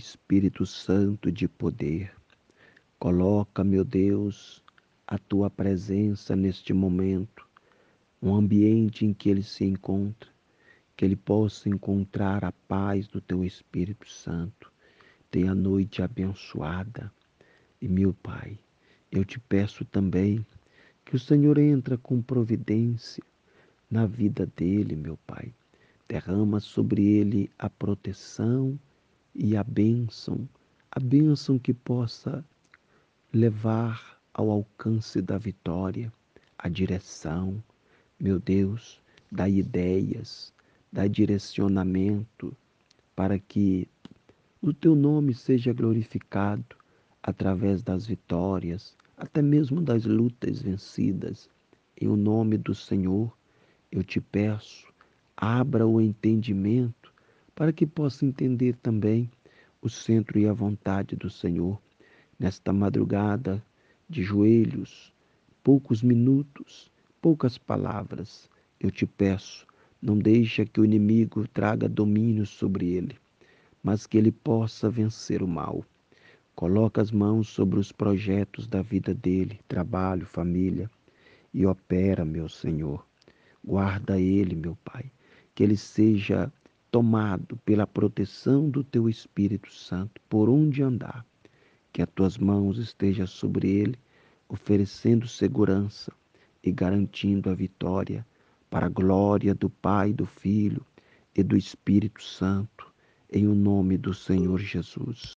Espírito Santo de poder. Coloca, meu Deus, a tua presença neste momento, um ambiente em que ele se encontra, que ele possa encontrar a paz do teu Espírito Santo. Tenha a noite abençoada. E meu Pai, eu te peço também que o Senhor entra com providência na vida dele, meu Pai. Derrama sobre ele a proteção e a bênção, a bênção que possa levar ao alcance da vitória, a direção, meu Deus, dá ideias, dá direcionamento para que o teu nome seja glorificado através das vitórias, até mesmo das lutas vencidas. Em o nome do Senhor, eu te peço, abra o entendimento para que possa entender também o centro e a vontade do Senhor nesta madrugada de joelhos, poucos minutos, poucas palavras. Eu te peço, não deixa que o inimigo traga domínio sobre ele, mas que ele possa vencer o mal. Coloca as mãos sobre os projetos da vida dele, trabalho, família, e opera, meu Senhor. Guarda ele, meu Pai, que ele seja tomado pela proteção do teu Espírito Santo por onde andar. Que as tuas mãos estejam sobre ele, oferecendo segurança e garantindo a vitória para a glória do Pai, do Filho e do Espírito Santo, em o nome do Senhor Jesus.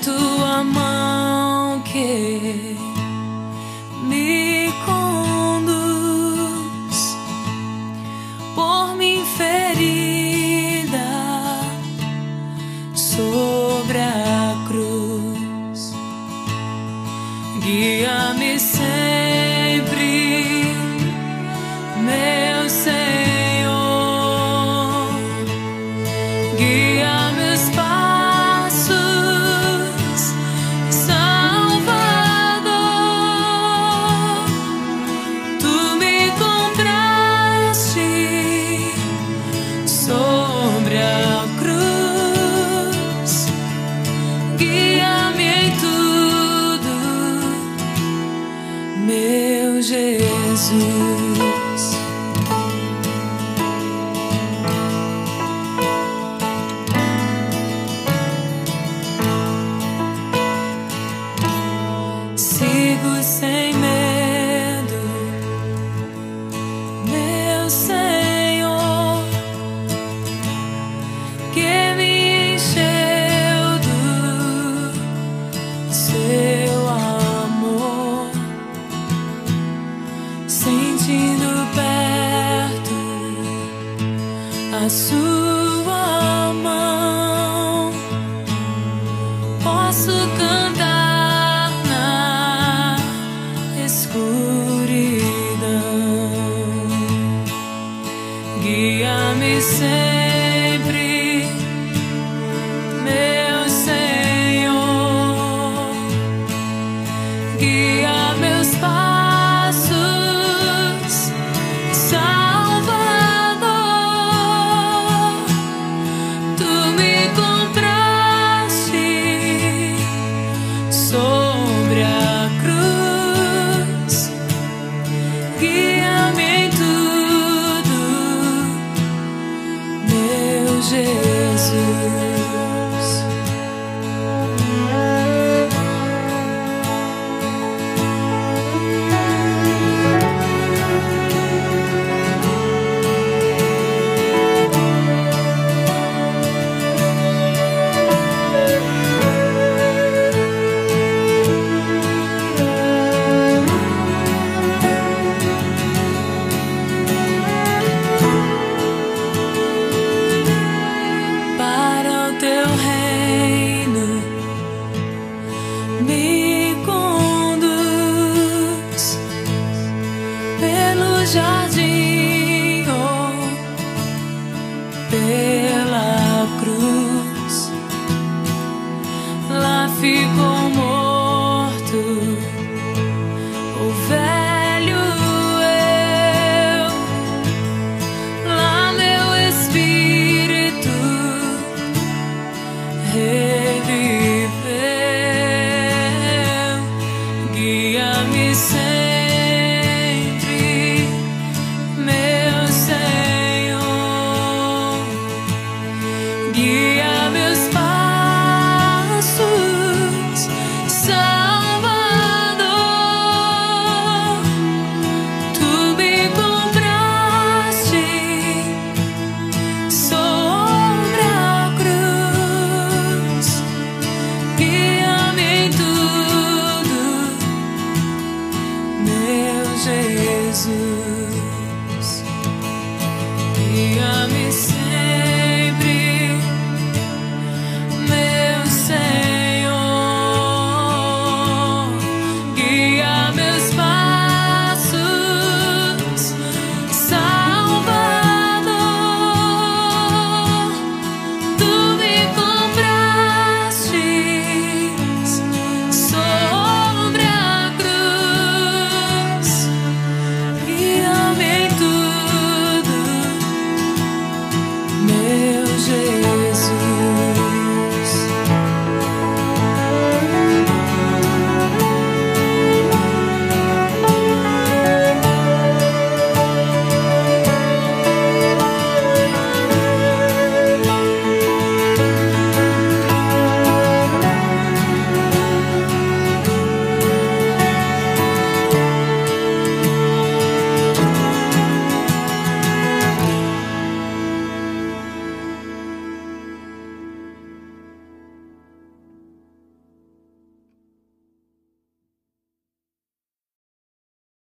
Tua mão que me conduz por mim ferida sobre a cruz. Guia-me sempre meu Senhor, guia sua mão, posso cantar na escuridão. Guia-me. me conduz pelo jardim ou pela cruz. Lá ficou.